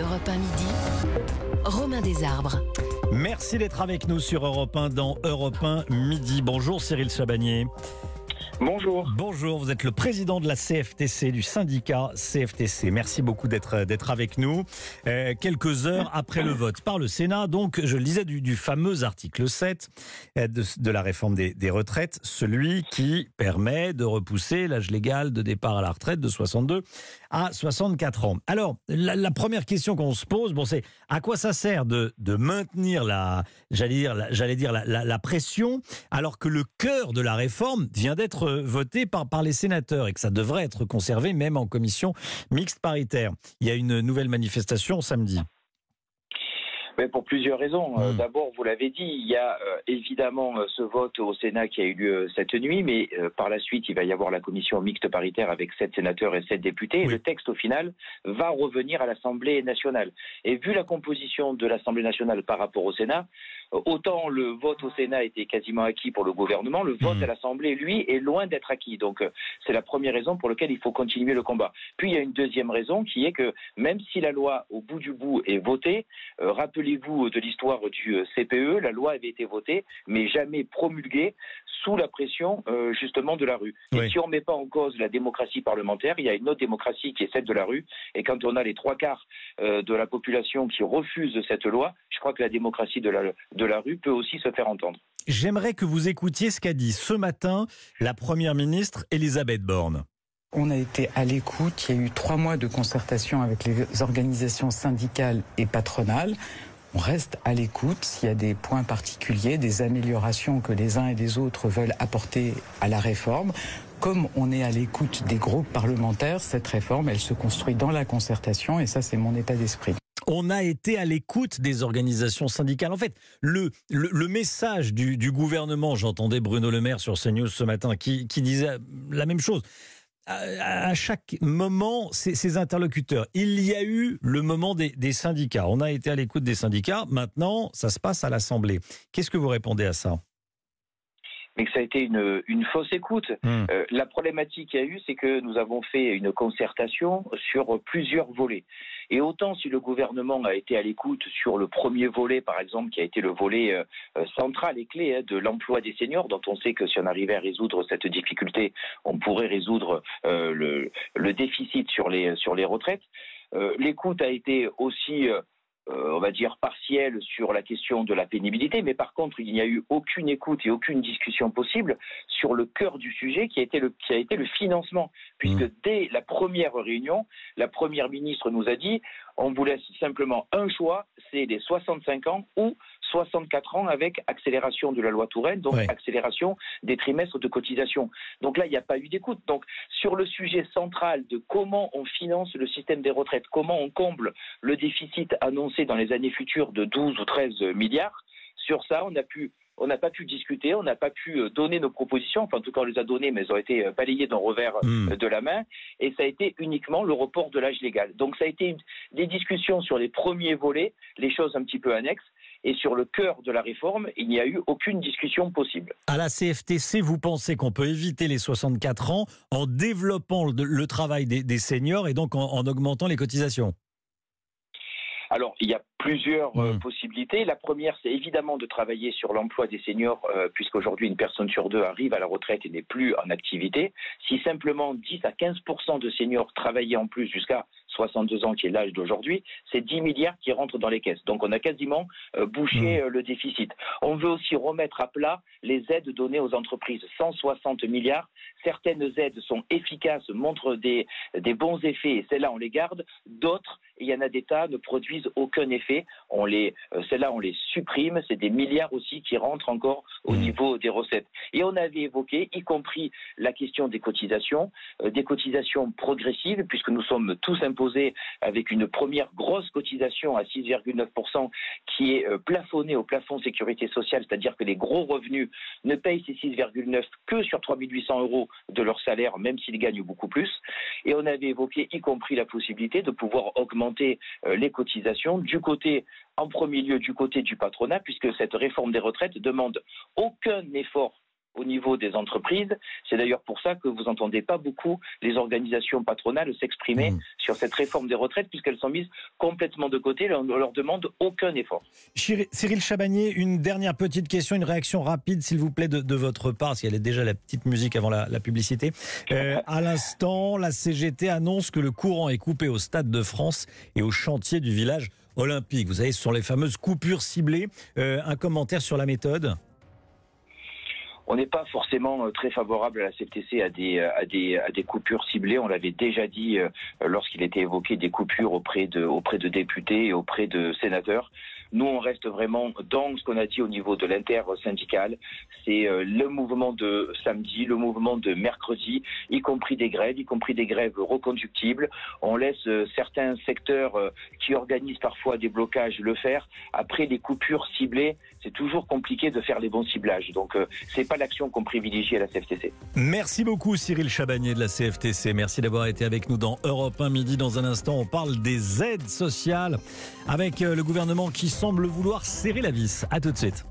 Europe 1 Midi. Romain Desarbres. Merci d'être avec nous sur Europe 1 dans Europe 1 Midi. Bonjour Cyril Chabagnier. Bonjour. Bonjour, vous êtes le président de la CFTC, du syndicat CFTC. Merci beaucoup d'être d'être avec nous. Euh, quelques heures après le vote par le Sénat, donc je le disais du, fameux article 7 euh, de, la réforme des, retraites, celui qui permet de repousser l'âge légal de départ à la retraite de 62 à 64 ans. Alors, la, première question qu'on se pose, bon, c'est à quoi ça sert de, de maintenir la, j'allais dire, la pression, alors que le cœur de la réforme vient d'être voté par, par les sénateurs et que ça devrait être conservé même en commission mixte paritaire. Il y a une nouvelle manifestation samedi. Mais pour plusieurs raisons. Mmh. D'abord, vous l'avez dit, il y a euh, évidemment euh, ce vote au Sénat qui a eu lieu cette nuit, mais euh, par la suite, il va y avoir la commission mixte paritaire avec sept sénateurs et sept députés. Oui. Et le texte, au final, va revenir à l'Assemblée nationale. Et vu la composition de l'Assemblée nationale par rapport au Sénat, autant le vote au Sénat était quasiment acquis pour le gouvernement, le vote mmh. à l'Assemblée, lui, est loin d'être acquis. Donc, c'est la première raison pour laquelle il faut continuer le combat. Puis, il y a une deuxième raison qui est que même si la loi, au bout du bout, est votée, euh, rappelez vous de l'histoire du CPE, la loi avait été votée, mais jamais promulguée sous la pression euh, justement de la rue. Oui. Et si on ne met pas en cause la démocratie parlementaire, il y a une autre démocratie qui est celle de la rue. Et quand on a les trois quarts euh, de la population qui refuse cette loi, crois que la démocratie de la, de la rue peut aussi se faire entendre. J'aimerais que vous écoutiez ce qu'a dit ce matin la Première ministre Elisabeth Borne. On a été à l'écoute, il y a eu trois mois de concertation avec les organisations syndicales et patronales on reste à l'écoute s'il y a des points particuliers, des améliorations que les uns et les autres veulent apporter à la réforme. Comme on est à l'écoute des groupes parlementaires, cette réforme, elle se construit dans la concertation et ça, c'est mon état d'esprit on a été à l'écoute des organisations syndicales. En fait, le, le, le message du, du gouvernement, j'entendais Bruno Le Maire sur CNews ce matin qui, qui disait la même chose à chaque moment ces, interlocuteurs. Il y a eu le moment des, des syndicats. On a été à l'écoute des syndicats. Maintenant, ça se passe à l'Assemblée. Qu'est-ce que vous répondez à ça? Mais que ça a été une, une fausse écoute. Mmh. Euh, la problématique qu'il y a eu, c'est que nous avons fait une concertation sur plusieurs volets. Et autant si le gouvernement a été à l'écoute sur le premier volet, par exemple, qui a été le volet euh, central et clé hein, de l'emploi des seniors, dont on sait que si on arrivait à résoudre cette difficulté, on pourrait résoudre euh, le, déficit sur les, sur les retraites. Euh, l'écoute a été aussi euh, on va dire, partielle sur la question de la pénibilité, mais par contre, il n'y a eu aucune écoute et aucune discussion possible sur le cœur du sujet qui a été le, qui a été le financement. Puisque mmh. dès la première réunion, la première ministre nous a dit on vous laisse simplement un choix, c'est les 65 ans ou 64 ans avec accélération de la loi Touraine, donc accélération des trimestres de cotisation. Donc là, il n'y a pas eu d'écoute. Donc sur le sujet central de comment on finance le système des retraites, comment on comble le déficit annoncé dans les années futures de 12 ou 13 milliards, sur ça, on a pu on n'a pas pu discuter, on n'a pas pu donner nos propositions, enfin en tout cas on les a données, mais elles ont été balayées d'un revers mmh. de la main, et ça a été uniquement le report de l'âge légal. Donc ça a été une, des discussions sur les premiers volets, les choses un petit peu annexes, et sur le cœur de la réforme, il n'y a eu aucune discussion possible. À la CFTC, vous pensez qu'on peut éviter les 64 ans en développant le, travail des, seniors et donc en augmentant les cotisations? Alors, il y a plusieurs euh, mmh. possibilités. La première, c'est évidemment de travailler sur l'emploi des seniors, euh, puisqu'aujourd'hui, une personne sur deux arrive à la retraite et n'est plus en activité. Si simplement 10 à 15 de seniors travaillaient en plus jusqu'à 62 ans, qui est l'âge d'aujourd'hui, c'est 10 milliards qui rentrent dans les caisses. Donc on a quasiment euh, bouché mmh. le déficit. On veut aussi remettre à plat les aides données aux entreprises. 160 milliards. Certaines aides sont efficaces, montrent des, des bons effets, et celles-là, on les garde. D'autres, il y en a d'États, ne produisent aucun effet. On les, euh, celles-là, on les supprime. C'est des milliards aussi qui rentrent encore au mmh. niveau des recettes. Et on avait évoqué, y compris la question des cotisations, euh, des cotisations progressives, puisque nous sommes tous imposés avec une première grosse cotisation à 6,9% qui est euh, plafonnée au plafond sécurité sociale, c'est-à-dire que les gros revenus ne payent ces 6,9 que sur 3 800 euros de leur salaire, même s'ils gagnent beaucoup plus. Et on avait évoqué, y compris la possibilité de pouvoir augmenter euh, les cotisations du côté en premier lieu du côté du patronat, puisque cette réforme des retraites demande aucun effort au niveau des entreprises. C'est d'ailleurs pour ça que vous n'entendez pas beaucoup les organisations patronales s'exprimer mmh. sur cette réforme des retraites, puisqu'elles sont mises complètement de côté. On ne leur demande aucun effort. Cyril Chabagnier, une dernière petite question, une réaction rapide, s'il vous plaît, de, votre part, si elle est déjà la petite musique avant la, publicité. Euh, à l'instant, la CGT annonce que le courant est coupé au Stade de France et au chantier du village olympique. Vous savez, ce sont les fameuses coupures ciblées. Euh, un commentaire sur la méthode on n'est pas forcément euh, très favorable à la CFTC à des, euh, à des, à des coupures ciblées. On l'avait déjà dit lorsqu'il était évoqué des coupures auprès de, auprès de députés et auprès de sénateurs. Nous, on reste vraiment dans ce qu'on a dit au niveau de l'inter-syndical. C'est le mouvement de samedi, le mouvement de mercredi, y compris des grèves, y compris des grèves reconductibles. On laisse certains secteurs qui organisent parfois des blocages le faire. Après, les coupures ciblées, c'est toujours compliqué de faire les bons ciblages. Donc, c'est pas l'action qu'on privilégie à la CFTC. Merci beaucoup Cyril Chabagnier de la CFTC. Merci d'avoir été avec nous dans Europe 1 midi. Dans un instant, on parle des aides sociales avec euh, le gouvernement qui semble vouloir serrer la vis. À tout de suite.